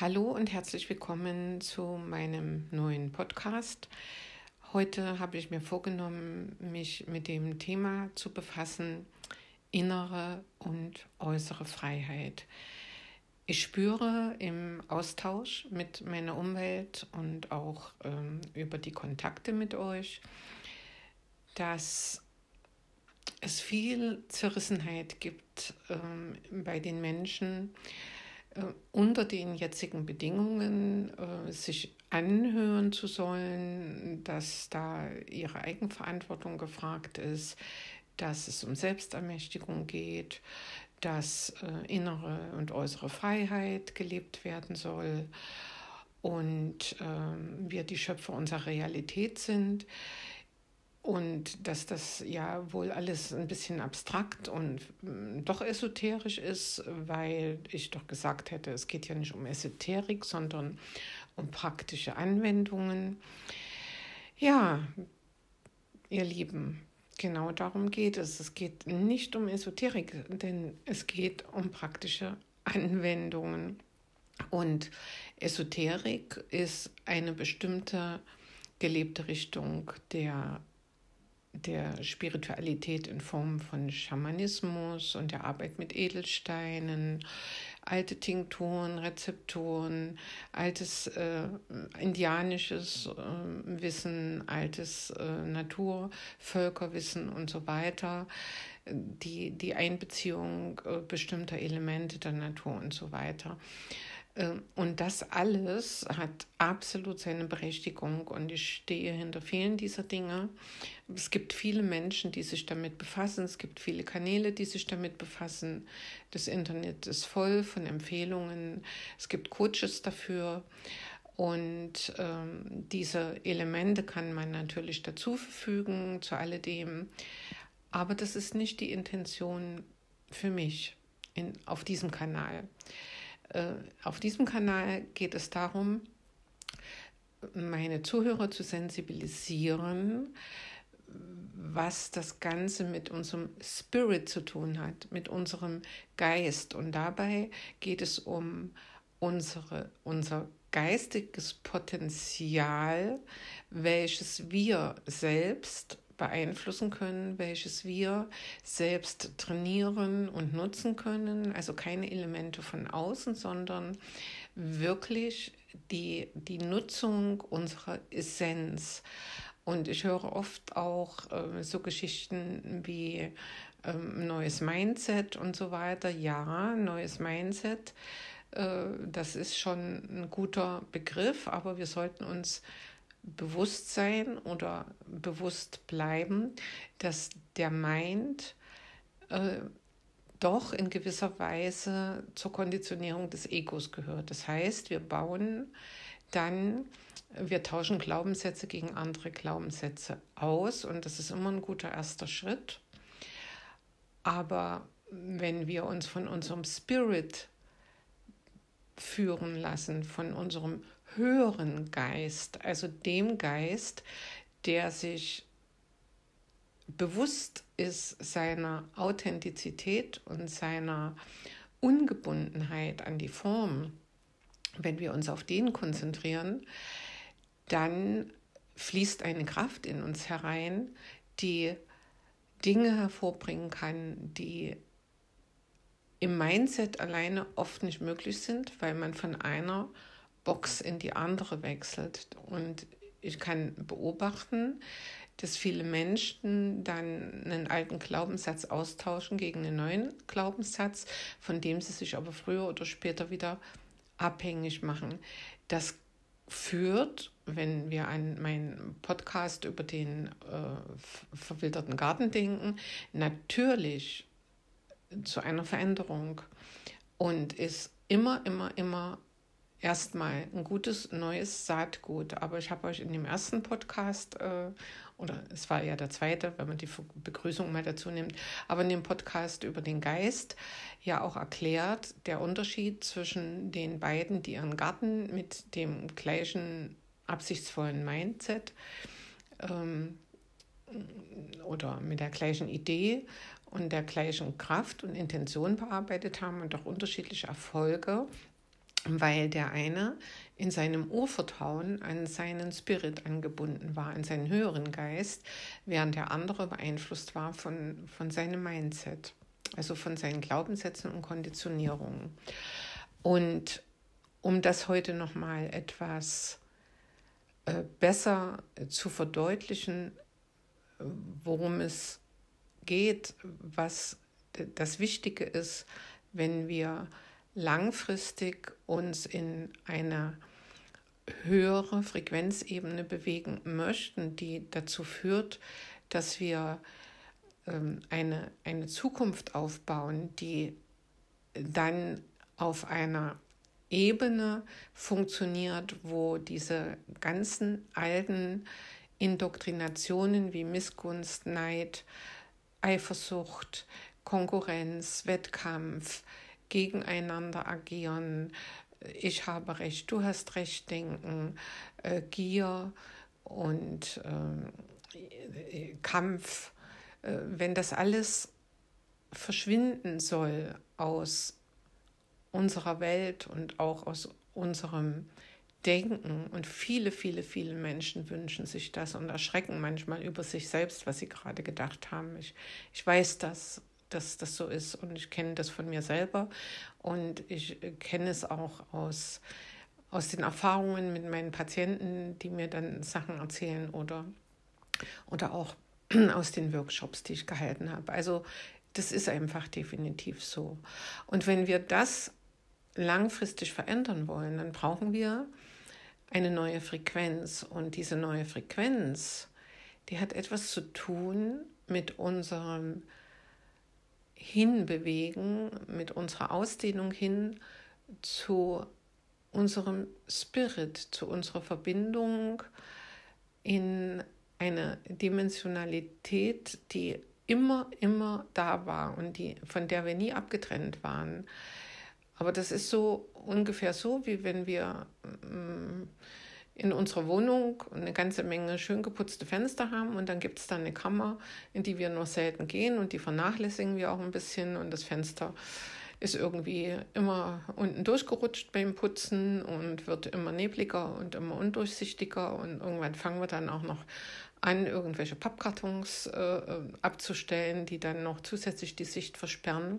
Hallo und herzlich willkommen zu meinem neuen Podcast. Heute habe ich mir vorgenommen, mich mit dem Thema zu befassen, innere und äußere Freiheit. Ich spüre im Austausch mit meiner Umwelt und auch ähm, über die Kontakte mit euch, dass es viel Zerrissenheit gibt ähm, bei den Menschen, unter den jetzigen Bedingungen äh, sich anhören zu sollen, dass da ihre Eigenverantwortung gefragt ist, dass es um Selbstermächtigung geht, dass äh, innere und äußere Freiheit gelebt werden soll und äh, wir die Schöpfer unserer Realität sind. Und dass das ja wohl alles ein bisschen abstrakt und mm, doch esoterisch ist, weil ich doch gesagt hätte, es geht ja nicht um Esoterik, sondern um praktische Anwendungen. Ja, ihr Lieben, genau darum geht es. Es geht nicht um Esoterik, denn es geht um praktische Anwendungen. Und Esoterik ist eine bestimmte gelebte Richtung der der Spiritualität in Form von Schamanismus und der Arbeit mit Edelsteinen, alte Tinkturen, Rezepturen, altes äh, indianisches äh, Wissen, altes äh, Naturvölkerwissen und so weiter, die, die Einbeziehung äh, bestimmter Elemente der Natur und so weiter. Ähm, und das alles hat absolut seine Berechtigung und ich stehe hinter vielen dieser Dinge. Es gibt viele Menschen, die sich damit befassen. Es gibt viele Kanäle, die sich damit befassen. Das Internet ist voll von Empfehlungen. Es gibt Coaches dafür. Und ähm, diese Elemente kann man natürlich dazu verfügen, zu alledem. Aber das ist nicht die Intention für mich in, auf diesem Kanal. Äh, auf diesem Kanal geht es darum, meine Zuhörer zu sensibilisieren, was das Ganze mit unserem Spirit zu tun hat, mit unserem Geist. Und dabei geht es um unsere, unser geistiges Potenzial, welches wir selbst beeinflussen können, welches wir selbst trainieren und nutzen können. Also keine Elemente von außen, sondern wirklich die, die Nutzung unserer Essenz. Und ich höre oft auch äh, so Geschichten wie ähm, neues Mindset und so weiter. Ja, neues Mindset, äh, das ist schon ein guter Begriff, aber wir sollten uns bewusst sein oder bewusst bleiben, dass der Mind äh, doch in gewisser Weise zur Konditionierung des Egos gehört. Das heißt, wir bauen dann, wir tauschen Glaubenssätze gegen andere Glaubenssätze aus und das ist immer ein guter erster Schritt. Aber wenn wir uns von unserem Spirit führen lassen, von unserem höheren Geist, also dem Geist, der sich bewusst ist seiner Authentizität und seiner Ungebundenheit an die Form, wenn wir uns auf den konzentrieren, dann fließt eine Kraft in uns herein, die Dinge hervorbringen kann, die im Mindset alleine oft nicht möglich sind, weil man von einer Box in die andere wechselt. Und ich kann beobachten, dass viele Menschen dann einen alten Glaubenssatz austauschen gegen einen neuen Glaubenssatz, von dem sie sich aber früher oder später wieder abhängig machen. Das führt, wenn wir an meinen Podcast über den äh, verwilderten Garten denken, natürlich zu einer Veränderung und ist immer, immer, immer erstmal ein gutes neues Saatgut. Aber ich habe euch in dem ersten Podcast, äh, oder es war ja der zweite, wenn man die Begrüßung mal dazu nimmt, aber in dem Podcast über den Geist ja auch erklärt, der Unterschied zwischen den beiden, die ihren Garten mit dem gleichen absichtsvollen Mindset ähm, oder mit der gleichen Idee und der gleichen Kraft und Intention bearbeitet haben und auch unterschiedliche Erfolge weil der eine in seinem Urvertrauen an seinen Spirit angebunden war, an seinen höheren Geist, während der andere beeinflusst war von, von seinem Mindset, also von seinen Glaubenssätzen und Konditionierungen. Und um das heute nochmal etwas äh, besser zu verdeutlichen, worum es geht, was das Wichtige ist, wenn wir langfristig uns in eine höhere Frequenzebene bewegen möchten, die dazu führt, dass wir ähm, eine, eine Zukunft aufbauen, die dann auf einer Ebene funktioniert, wo diese ganzen alten Indoktrinationen wie Missgunst, Neid, Eifersucht, Konkurrenz, Wettkampf, gegeneinander agieren, ich habe recht, du hast recht denken, äh, Gier und äh, Kampf, äh, wenn das alles verschwinden soll aus unserer Welt und auch aus unserem Denken. Und viele, viele, viele Menschen wünschen sich das und erschrecken manchmal über sich selbst, was sie gerade gedacht haben. Ich, ich weiß das, dass das so ist und ich kenne das von mir selber und ich kenne es auch aus, aus den Erfahrungen mit meinen Patienten, die mir dann Sachen erzählen oder, oder auch aus den Workshops, die ich gehalten habe. Also das ist einfach definitiv so. Und wenn wir das langfristig verändern wollen, dann brauchen wir eine neue Frequenz. Und diese neue Frequenz, die hat etwas zu tun mit unserem Hinbewegen, mit unserer Ausdehnung hin zu unserem Spirit, zu unserer Verbindung in eine Dimensionalität, die immer, immer da war und die, von der wir nie abgetrennt waren. Aber das ist so ungefähr so, wie wenn wir mm, in unserer Wohnung eine ganze Menge schön geputzte Fenster haben und dann gibt es da eine Kammer, in die wir nur selten gehen und die vernachlässigen wir auch ein bisschen und das Fenster ist irgendwie immer unten durchgerutscht beim Putzen und wird immer nebliger und immer undurchsichtiger und irgendwann fangen wir dann auch noch an, irgendwelche Pappkartons äh, äh abzustellen, die dann noch zusätzlich die Sicht versperren.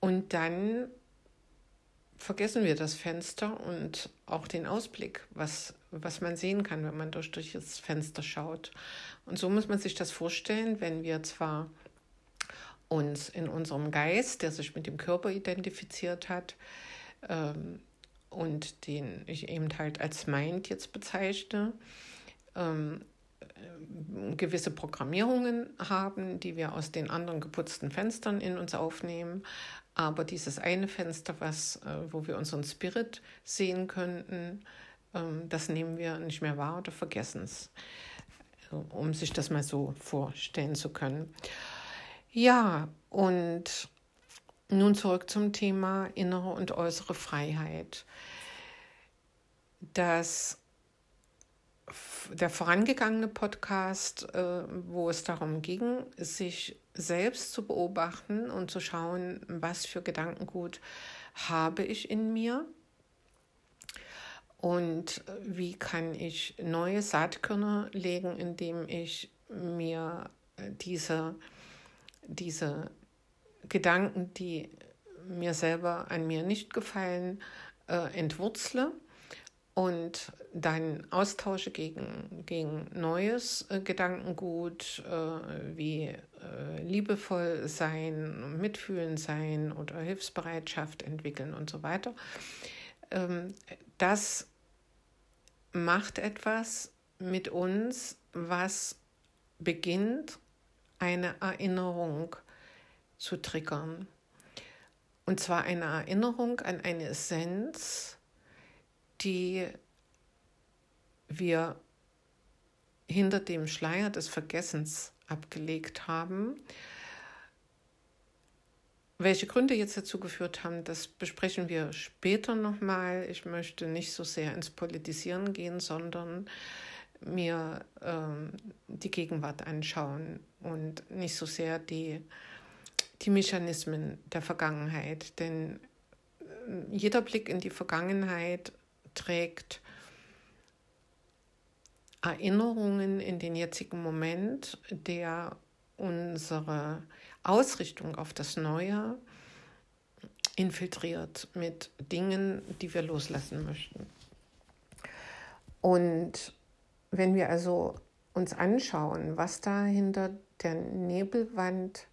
Und dann vergessen wir das Fenster und auch den Ausblick, was, was man sehen kann, wenn man durch, durch das Fenster schaut. Und so muss man sich das vorstellen, wenn wir zwar uns in unserem Geist, der sich mit dem Körper identifiziert hat, ähm, und den ich eben halt als Mind jetzt bezeichne, ähm, gewisse Programmierungen haben, die wir aus den anderen geputzten Fenstern in uns aufnehmen, aber dieses eine Fenster, was, äh, wo wir unseren Spirit sehen könnten, ähm, das nehmen wir nicht mehr wahr oder vergessen es, um sich das mal so vorstellen zu können. Ja, und nun zurück zum Thema innere und äußere Freiheit. Das der vorangegangene Podcast, äh, wo es darum ging, sich selbst zu beobachten und zu schauen, was für Gedankengut habe ich in mir und wie kann ich neue Saatkörner legen, indem ich mir diese, diese Gedanken, die mir selber an mir nicht gefallen, äh, entwurzle und dann austausche gegen, gegen neues äh, Gedankengut, äh, wie äh, liebevoll sein, mitfühlen sein oder Hilfsbereitschaft entwickeln und so weiter. Ähm, das macht etwas mit uns, was beginnt, eine Erinnerung zu triggern. Und zwar eine Erinnerung an eine Essenz, die wir hinter dem Schleier des Vergessens abgelegt haben. Welche Gründe jetzt dazu geführt haben, das besprechen wir später nochmal. Ich möchte nicht so sehr ins Politisieren gehen, sondern mir ähm, die Gegenwart anschauen und nicht so sehr die, die Mechanismen der Vergangenheit. Denn jeder Blick in die Vergangenheit trägt Erinnerungen in den jetzigen Moment, der unsere Ausrichtung auf das Neue infiltriert mit Dingen, die wir loslassen möchten. Und wenn wir also uns anschauen, was da hinter der Nebelwand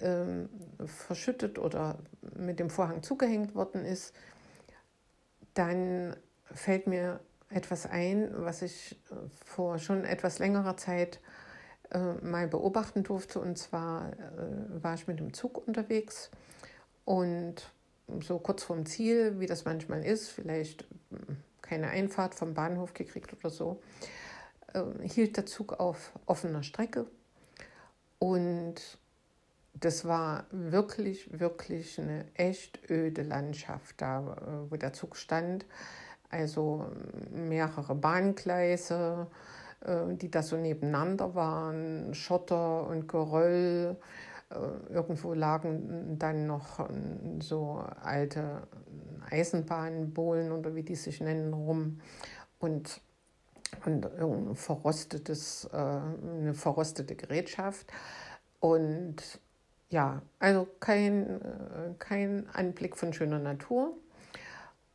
ähm, verschüttet oder mit dem Vorhang zugehängt worden ist, dann fällt mir etwas ein, was ich äh, vor schon etwas längerer Zeit äh, mal beobachten durfte. Und zwar äh, war ich mit dem Zug unterwegs und so kurz vorm Ziel, wie das manchmal ist, vielleicht hm, keine Einfahrt vom Bahnhof gekriegt oder so, äh, hielt der Zug auf offener Strecke. Und das war wirklich, wirklich eine echt öde Landschaft da, äh, wo der Zug stand. Also mehrere Bahngleise, äh, die da so nebeneinander waren, Schotter und Geröll. Äh, irgendwo lagen dann noch ähm, so alte Eisenbahnbohlen oder wie die sich nennen rum und, und ein verrostetes, äh, eine verrostete Gerätschaft. Und ja, also kein, kein Anblick von schöner Natur.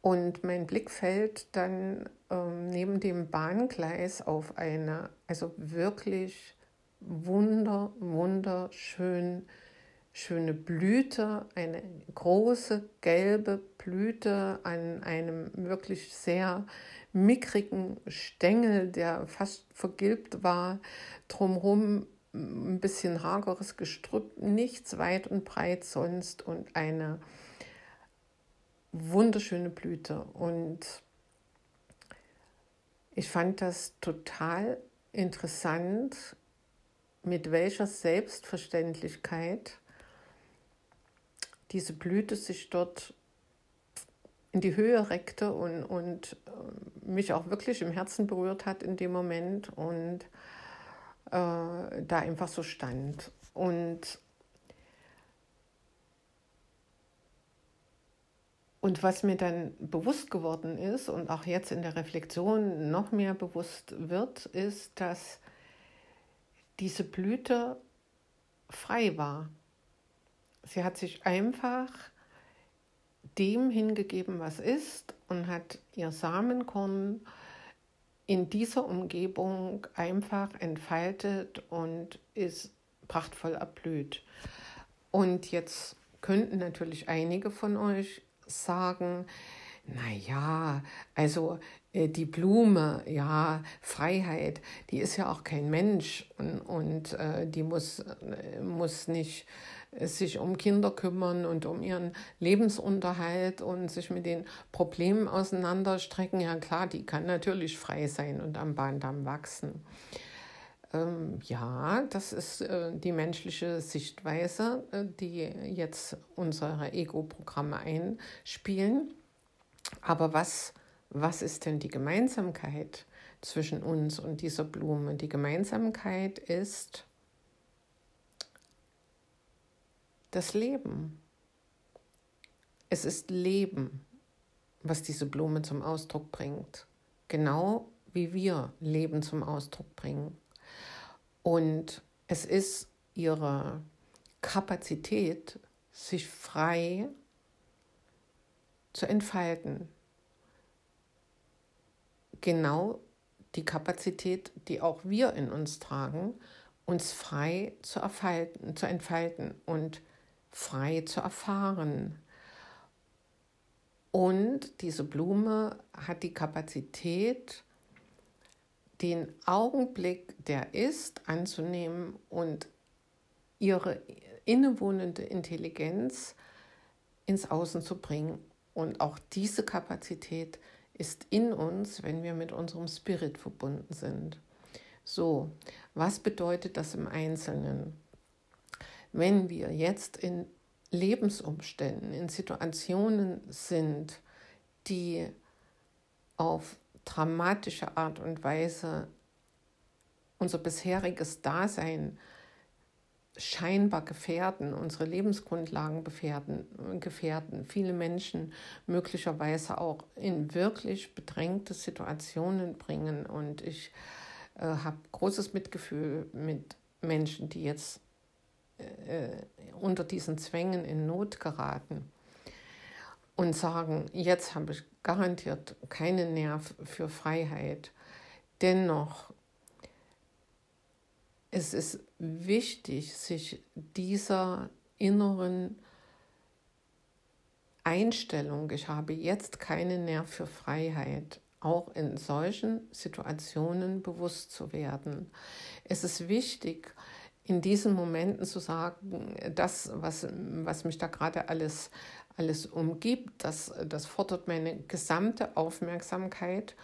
Und mein Blick fällt dann ähm, neben dem Bahngleis auf eine, also wirklich wunder, wunderschön schöne Blüte, eine große gelbe Blüte an einem wirklich sehr mickrigen Stängel, der fast vergilbt war, drumherum ein bisschen hageres Gestrüpp, nichts weit und breit sonst und eine wunderschöne Blüte. Und ich fand das total interessant, mit welcher Selbstverständlichkeit diese Blüte sich dort in die Höhe reckte und, und äh, mich auch wirklich im Herzen berührt hat in dem Moment und äh, da einfach so stand. Und, und was mir dann bewusst geworden ist und auch jetzt in der Reflexion noch mehr bewusst wird, ist, dass diese Blüte frei war. Sie hat sich einfach dem hingegeben, was ist, und hat ihr Samenkorn in dieser Umgebung einfach entfaltet und ist prachtvoll erblüht. Und jetzt könnten natürlich einige von euch sagen, naja, also äh, die Blume, ja, Freiheit, die ist ja auch kein Mensch und, und äh, die muss, äh, muss nicht äh, sich um Kinder kümmern und um ihren Lebensunterhalt und sich mit den Problemen auseinanderstrecken. Ja klar, die kann natürlich frei sein und am Bahndamm wachsen. Ähm, ja, das ist äh, die menschliche Sichtweise, äh, die jetzt unsere Ego-Programme einspielen. Aber was, was ist denn die Gemeinsamkeit zwischen uns und dieser Blume? Die Gemeinsamkeit ist das Leben. Es ist Leben, was diese Blume zum Ausdruck bringt. Genau wie wir Leben zum Ausdruck bringen. Und es ist ihre Kapazität, sich frei zu entfalten. Genau die Kapazität, die auch wir in uns tragen, uns frei zu, erfalten, zu entfalten und frei zu erfahren. Und diese Blume hat die Kapazität, den Augenblick, der ist, anzunehmen und ihre innewohnende Intelligenz ins Außen zu bringen und auch diese Kapazität ist in uns, wenn wir mit unserem Spirit verbunden sind. So, was bedeutet das im Einzelnen? Wenn wir jetzt in Lebensumständen, in Situationen sind, die auf dramatische Art und Weise unser bisheriges Dasein scheinbar gefährden, unsere Lebensgrundlagen gefährden, gefährden, viele Menschen möglicherweise auch in wirklich bedrängte Situationen bringen. Und ich äh, habe großes Mitgefühl mit Menschen, die jetzt äh, unter diesen Zwängen in Not geraten und sagen, jetzt habe ich garantiert keinen Nerv für Freiheit. Dennoch es ist wichtig, sich dieser inneren Einstellung, ich habe jetzt keinen Nerv für Freiheit, auch in solchen Situationen bewusst zu werden. Es ist wichtig, in diesen Momenten zu sagen, das, was, was mich da gerade alles, alles umgibt, das, das fordert meine gesamte Aufmerksamkeit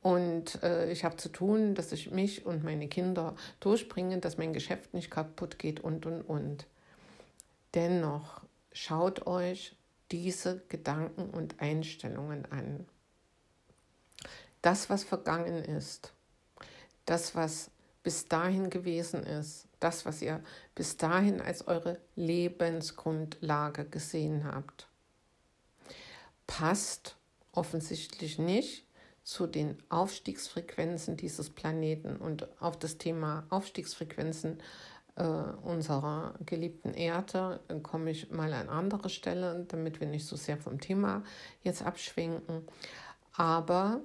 und äh, ich habe zu tun, dass ich mich und meine Kinder durchbringe, dass mein Geschäft nicht kaputt geht und, und, und. Dennoch schaut euch diese Gedanken und Einstellungen an. Das, was vergangen ist, das, was bis dahin gewesen ist, das, was ihr bis dahin als eure Lebensgrundlage gesehen habt, passt offensichtlich nicht zu den Aufstiegsfrequenzen dieses Planeten und auf das Thema Aufstiegsfrequenzen äh, unserer geliebten Erde komme ich mal an andere Stelle, damit wir nicht so sehr vom Thema jetzt abschwenken. Aber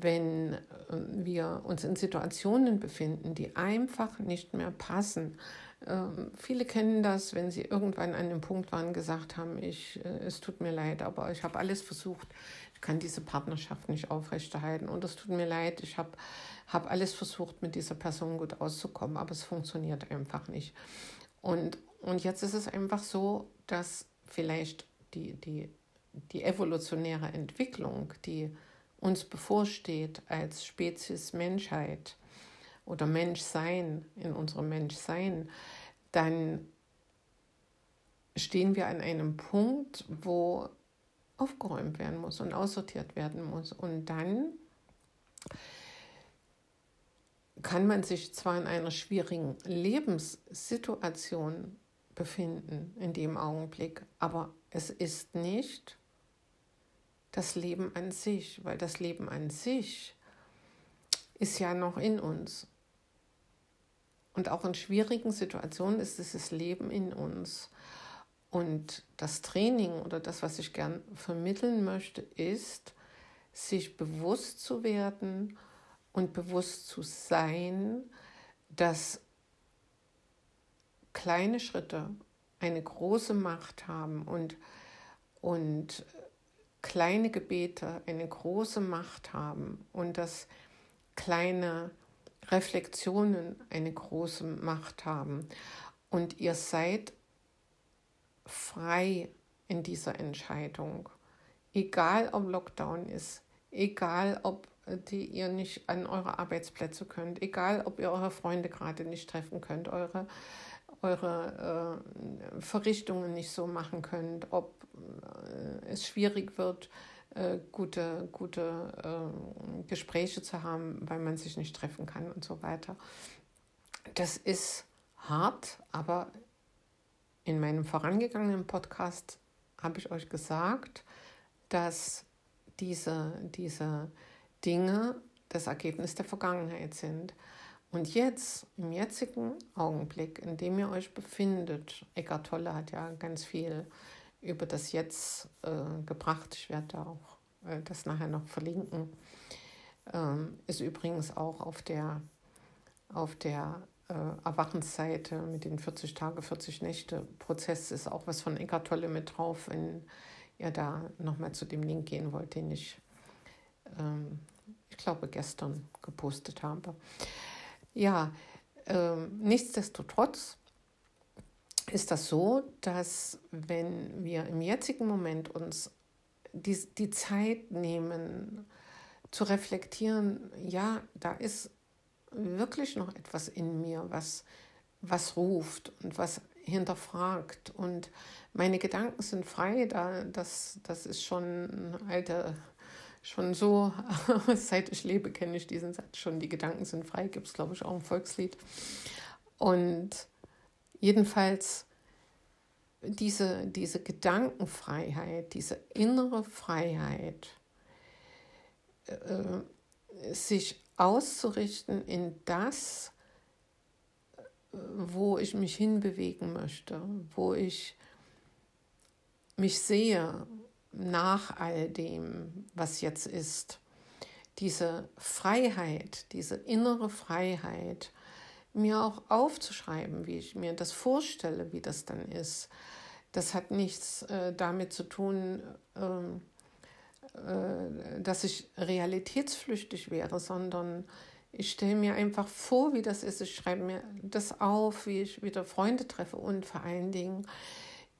wenn äh, wir uns in Situationen befinden, die einfach nicht mehr passen, ähm, viele kennen das, wenn sie irgendwann an dem Punkt waren, gesagt haben, ich, äh, es tut mir leid, aber ich habe alles versucht, kann diese Partnerschaft nicht aufrechterhalten. Und es tut mir leid, ich habe hab alles versucht, mit dieser Person gut auszukommen, aber es funktioniert einfach nicht. Und, und jetzt ist es einfach so, dass vielleicht die, die, die evolutionäre Entwicklung, die uns bevorsteht als Spezies Menschheit oder Menschsein in unserem Menschsein, dann stehen wir an einem Punkt, wo aufgeräumt werden muss und aussortiert werden muss. Und dann kann man sich zwar in einer schwierigen Lebenssituation befinden in dem Augenblick, aber es ist nicht das Leben an sich, weil das Leben an sich ist ja noch in uns. Und auch in schwierigen Situationen ist dieses Leben in uns. Und das Training oder das, was ich gern vermitteln möchte, ist, sich bewusst zu werden und bewusst zu sein, dass kleine Schritte eine große Macht haben und, und kleine Gebete eine große Macht haben und dass kleine Reflexionen eine große Macht haben. Und ihr seid frei in dieser Entscheidung. Egal ob Lockdown ist, egal ob die ihr nicht an eure Arbeitsplätze könnt, egal ob ihr eure Freunde gerade nicht treffen könnt, eure, eure äh, Verrichtungen nicht so machen könnt, ob äh, es schwierig wird, äh, gute, gute äh, Gespräche zu haben, weil man sich nicht treffen kann und so weiter. Das ist hart, aber in meinem vorangegangenen Podcast habe ich euch gesagt, dass diese, diese Dinge das Ergebnis der Vergangenheit sind. Und jetzt, im jetzigen Augenblick, in dem ihr euch befindet, Eckart Tolle hat ja ganz viel über das Jetzt äh, gebracht. Ich werde da auch äh, das nachher noch verlinken. Ähm, ist übrigens auch auf der, auf der äh, Erwachensseite mit den 40 Tage, 40 Nächte Prozess ist auch was von Eckart Tolle mit drauf, wenn ihr da nochmal zu dem Link gehen wollt, den ich, ähm, ich glaube, gestern gepostet habe. Ja, ähm, nichtsdestotrotz ist das so, dass wenn wir im jetzigen Moment uns die, die Zeit nehmen, zu reflektieren, ja, da ist wirklich noch etwas in mir, was, was ruft und was hinterfragt. Und meine Gedanken sind frei, da, das, das ist schon alte, schon so, seit ich lebe, kenne ich diesen Satz schon, die Gedanken sind frei, gibt es, glaube ich, auch im Volkslied. Und jedenfalls diese, diese Gedankenfreiheit, diese innere Freiheit, äh, sich auszurichten in das, wo ich mich hinbewegen möchte, wo ich mich sehe nach all dem, was jetzt ist. Diese Freiheit, diese innere Freiheit, mir auch aufzuschreiben, wie ich mir das vorstelle, wie das dann ist. Das hat nichts äh, damit zu tun, ähm, äh, dass ich realitätsflüchtig wäre, sondern ich stelle mir einfach vor, wie das ist. Ich schreibe mir das auf, wie ich wieder Freunde treffe und vor allen Dingen,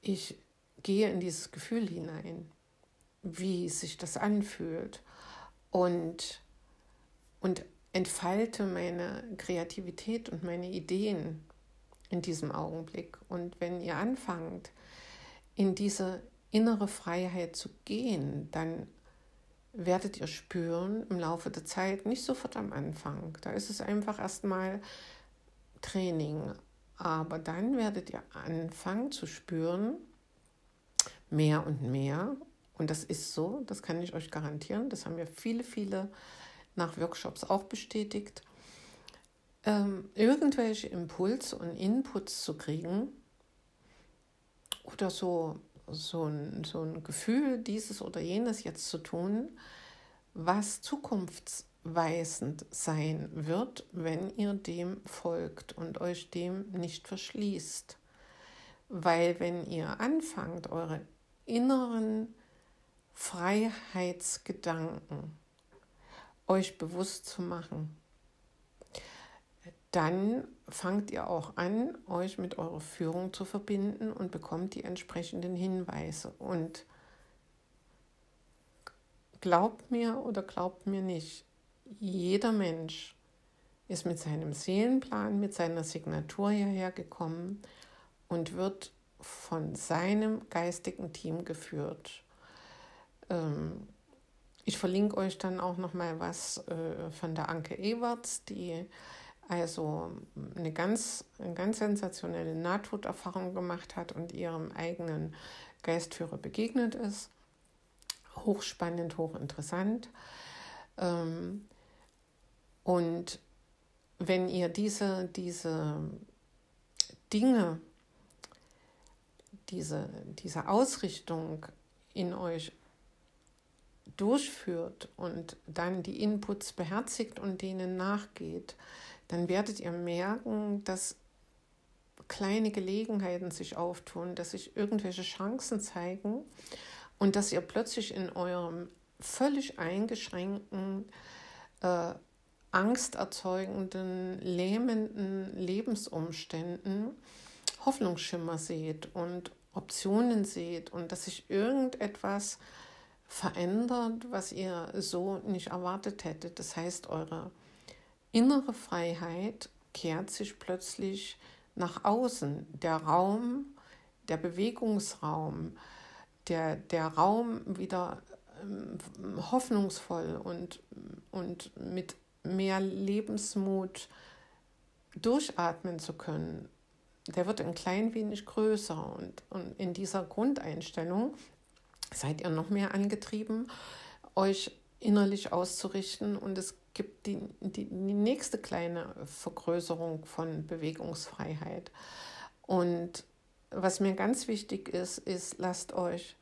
ich gehe in dieses Gefühl hinein, wie sich das anfühlt und, und entfalte meine Kreativität und meine Ideen in diesem Augenblick. Und wenn ihr anfangt, in diese innere Freiheit zu gehen, dann werdet ihr spüren im Laufe der Zeit, nicht sofort am Anfang. Da ist es einfach erstmal Training. Aber dann werdet ihr anfangen zu spüren, mehr und mehr. Und das ist so, das kann ich euch garantieren. Das haben wir viele, viele nach Workshops auch bestätigt, ähm, irgendwelche Impulse und Inputs zu kriegen oder so, so, ein, so ein Gefühl, dieses oder jenes jetzt zu tun, was zukunftsweisend sein wird, wenn ihr dem folgt und euch dem nicht verschließt. Weil wenn ihr anfangt, eure inneren Freiheitsgedanken euch bewusst zu machen, dann fangt ihr auch an, euch mit eurer Führung zu verbinden und bekommt die entsprechenden Hinweise. Und glaubt mir oder glaubt mir nicht, jeder Mensch ist mit seinem Seelenplan, mit seiner Signatur hierher gekommen und wird von seinem geistigen Team geführt. Ähm, ich verlinke euch dann auch noch mal was äh, von der Anke Ewerts, die also eine ganz, eine ganz sensationelle Nahtoderfahrung gemacht hat und ihrem eigenen Geistführer begegnet ist. Hochspannend, hochinteressant. Ähm, und wenn ihr diese, diese Dinge, diese, diese Ausrichtung in euch durchführt und dann die Inputs beherzigt und denen nachgeht, dann werdet ihr merken, dass kleine Gelegenheiten sich auftun, dass sich irgendwelche Chancen zeigen und dass ihr plötzlich in eurem völlig eingeschränkten, äh, angsterzeugenden, lähmenden Lebensumständen Hoffnungsschimmer seht und Optionen seht und dass sich irgendetwas verändert, was ihr so nicht erwartet hättet. Das heißt, eure innere Freiheit kehrt sich plötzlich nach außen. Der Raum, der Bewegungsraum, der, der Raum wieder ähm, hoffnungsvoll und, und mit mehr Lebensmut durchatmen zu können, der wird ein klein wenig größer. Und, und in dieser Grundeinstellung seid ihr noch mehr angetrieben, euch innerlich auszurichten und es gibt die, die, die nächste kleine Vergrößerung von Bewegungsfreiheit. Und was mir ganz wichtig ist, ist, lasst euch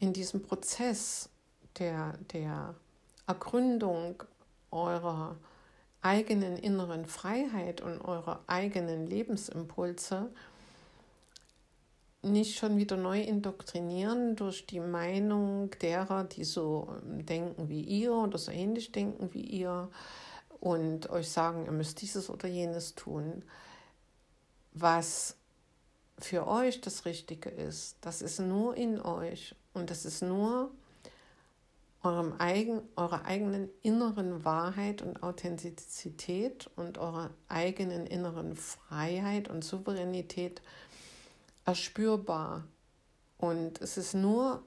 in diesem Prozess der, der Ergründung eurer eigenen inneren Freiheit und eurer eigenen Lebensimpulse nicht schon wieder neu indoktrinieren durch die Meinung derer, die so ähm, denken wie ihr oder so ähnlich denken wie ihr und euch sagen, ihr müsst dieses oder jenes tun. Was für euch das Richtige ist, das ist nur in euch und das ist nur eurem eigen, eurer eigenen inneren Wahrheit und Authentizität und eurer eigenen inneren Freiheit und Souveränität erspürbar. Und es ist nur,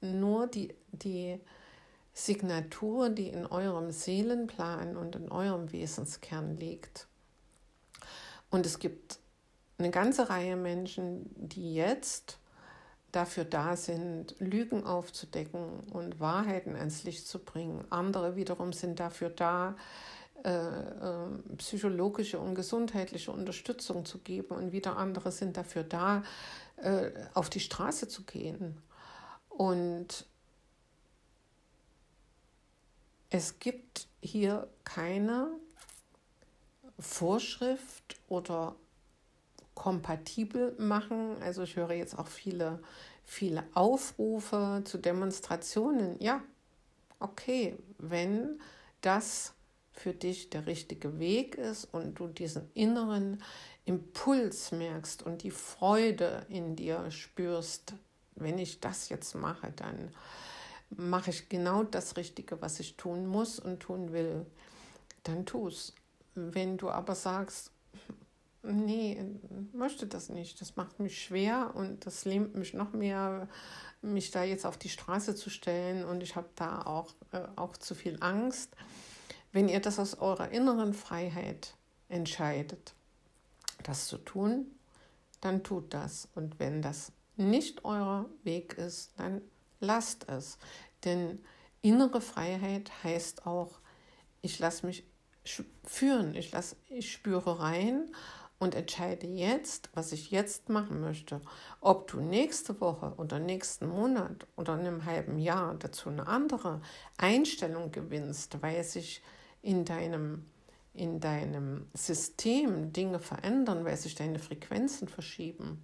nur die, die Signatur, die in eurem Seelenplan und in eurem Wesenskern liegt. Und es gibt eine ganze Reihe Menschen, die jetzt dafür da sind, Lügen aufzudecken und Wahrheiten ans Licht zu bringen. Andere wiederum sind dafür da, psychologische und gesundheitliche Unterstützung zu geben und wieder andere sind dafür da, äh, auf die Straße zu gehen. Und es gibt hier keine Vorschrift oder kompatibel machen. Also ich höre jetzt auch viele, viele Aufrufe zu Demonstrationen. Ja, okay, wenn das für dich der richtige Weg ist und du diesen inneren Impuls merkst und die Freude in dir spürst, wenn ich das jetzt mache, dann mache ich genau das Richtige, was ich tun muss und tun will, dann tu es. Wenn du aber sagst, nee, möchte das nicht, das macht mich schwer und das lähmt mich noch mehr, mich da jetzt auf die Straße zu stellen und ich habe da auch, äh, auch zu viel Angst. Wenn ihr das aus eurer inneren Freiheit entscheidet, das zu tun, dann tut das. Und wenn das nicht euer Weg ist, dann lasst es. Denn innere Freiheit heißt auch, ich lasse mich führen, ich, lass, ich spüre rein und entscheide jetzt, was ich jetzt machen möchte. Ob du nächste Woche oder nächsten Monat oder in einem halben Jahr dazu eine andere Einstellung gewinnst, weil sich in deinem, in deinem System Dinge verändern, weil sich deine Frequenzen verschieben,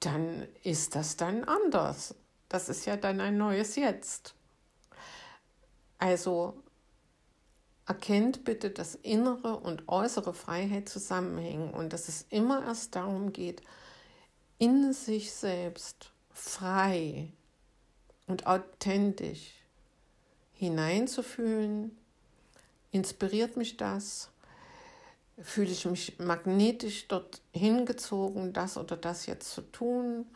dann ist das dann anders. Das ist ja dann ein neues Jetzt. Also erkennt bitte, dass innere und äußere Freiheit zusammenhängen und dass es immer erst darum geht, in sich selbst frei und authentisch hineinzufühlen. Inspiriert mich das? Fühle ich mich magnetisch dort hingezogen, das oder das jetzt zu tun?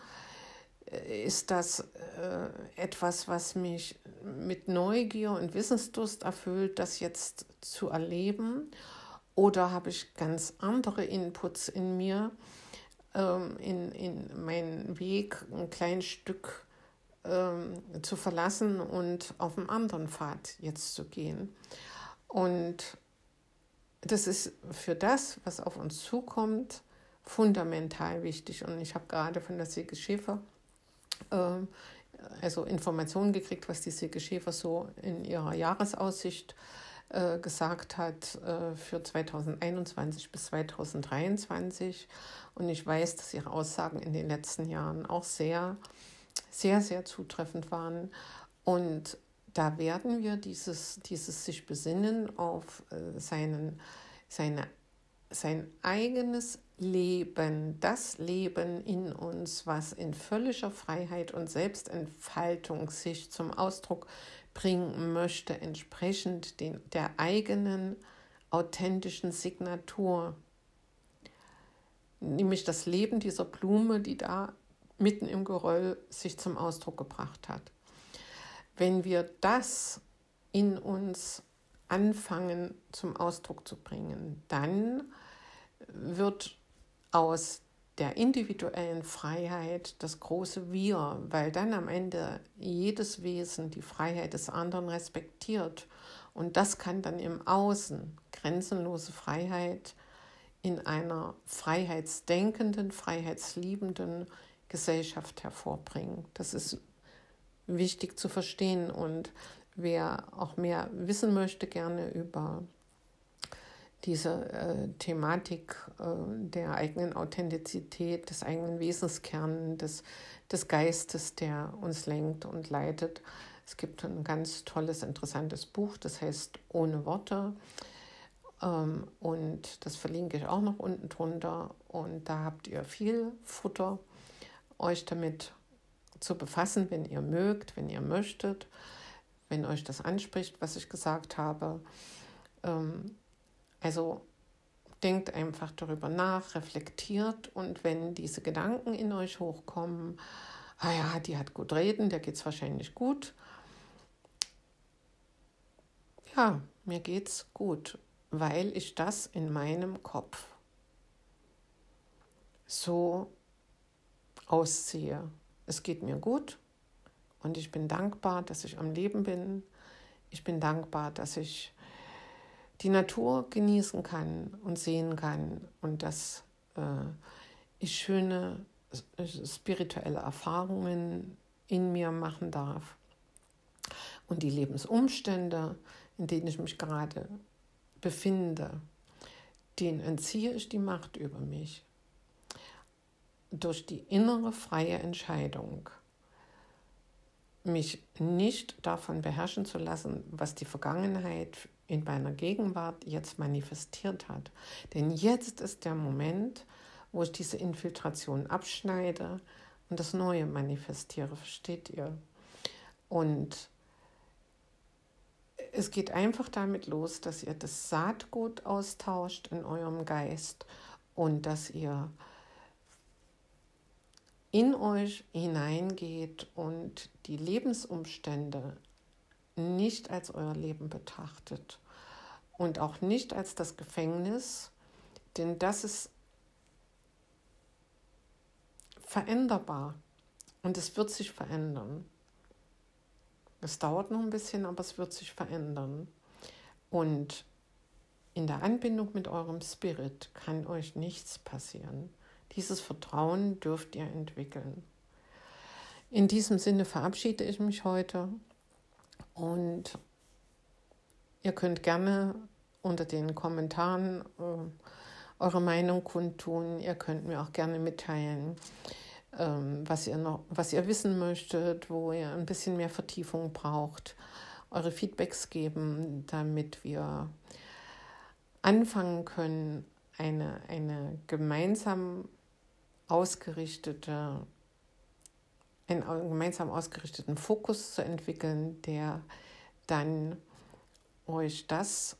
ist das äh, etwas, was mich mit Neugier und Wissensdurst erfüllt, das jetzt zu erleben? Oder habe ich ganz andere Inputs in mir, ähm, in, in meinen Weg ein kleines Stück ähm, zu verlassen und auf einen anderen Pfad jetzt zu gehen? Und das ist für das, was auf uns zukommt, fundamental wichtig. Und ich habe gerade von der Silke Schäfer ähm, also Informationen gekriegt, was die Silke Schäfer so in ihrer Jahresaussicht äh, gesagt hat äh, für 2021 bis 2023. Und ich weiß, dass ihre Aussagen in den letzten Jahren auch sehr, sehr, sehr zutreffend waren. Und da werden wir dieses, dieses sich besinnen auf äh, seinen, seine, sein eigenes Leben, das Leben in uns, was in völliger Freiheit und Selbstentfaltung sich zum Ausdruck bringen möchte, entsprechend den, der eigenen authentischen Signatur, nämlich das Leben dieser Blume, die da mitten im Geröll sich zum Ausdruck gebracht hat. Wenn wir das in uns anfangen zum Ausdruck zu bringen, dann wird aus der individuellen Freiheit das große Wir, weil dann am Ende jedes Wesen die Freiheit des anderen respektiert. Und das kann dann im Außen grenzenlose Freiheit in einer freiheitsdenkenden, freiheitsliebenden Gesellschaft hervorbringen. Das ist wichtig zu verstehen. Und wer auch mehr wissen möchte, gerne über diese äh, Thematik äh, der eigenen Authentizität, des eigenen Wesenskerns, des, des Geistes, der uns lenkt und leitet. Es gibt ein ganz tolles, interessantes Buch, das heißt Ohne Worte. Ähm, und das verlinke ich auch noch unten drunter. Und da habt ihr viel Futter, euch damit zu befassen, wenn ihr mögt, wenn ihr möchtet, wenn euch das anspricht, was ich gesagt habe. Ähm, also denkt einfach darüber nach, reflektiert und wenn diese Gedanken in euch hochkommen, ah ja, die hat gut reden, der geht es wahrscheinlich gut. Ja, mir geht's gut, weil ich das in meinem Kopf so ausziehe. Es geht mir gut und ich bin dankbar, dass ich am Leben bin. Ich bin dankbar, dass ich die Natur genießen kann und sehen kann und dass äh, ich schöne spirituelle Erfahrungen in mir machen darf. Und die Lebensumstände, in denen ich mich gerade befinde, denen entziehe ich die Macht über mich. Durch die innere freie Entscheidung, mich nicht davon beherrschen zu lassen, was die Vergangenheit in meiner Gegenwart jetzt manifestiert hat. Denn jetzt ist der Moment, wo ich diese Infiltration abschneide und das Neue manifestiere, versteht ihr? Und es geht einfach damit los, dass ihr das Saatgut austauscht in eurem Geist und dass ihr in euch hineingeht und die Lebensumstände nicht als euer Leben betrachtet und auch nicht als das Gefängnis, denn das ist veränderbar und es wird sich verändern. Es dauert noch ein bisschen, aber es wird sich verändern. Und in der Anbindung mit eurem Spirit kann euch nichts passieren. Dieses Vertrauen dürft ihr entwickeln. In diesem Sinne verabschiede ich mich heute und ihr könnt gerne unter den Kommentaren äh, eure Meinung kundtun. Ihr könnt mir auch gerne mitteilen, ähm, was ihr noch, was ihr wissen möchtet, wo ihr ein bisschen mehr Vertiefung braucht, eure Feedbacks geben, damit wir anfangen können, eine, eine gemeinsam ausgerichtete, einen gemeinsam ausgerichteten Fokus zu entwickeln, der dann euch das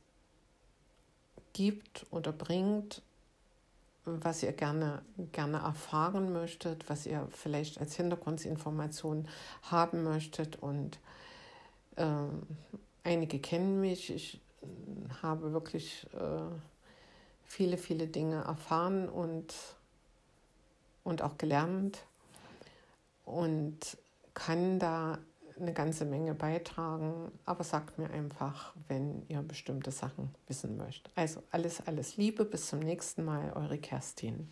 gibt oder bringt, was ihr gerne, gerne erfahren möchtet, was ihr vielleicht als Hintergrundinformation haben möchtet. Und äh, einige kennen mich. Ich habe wirklich äh, viele, viele Dinge erfahren und, und auch gelernt und kann da eine ganze Menge beitragen, aber sagt mir einfach, wenn ihr bestimmte Sachen wissen möchtet. Also alles, alles Liebe, bis zum nächsten Mal, eure Kerstin.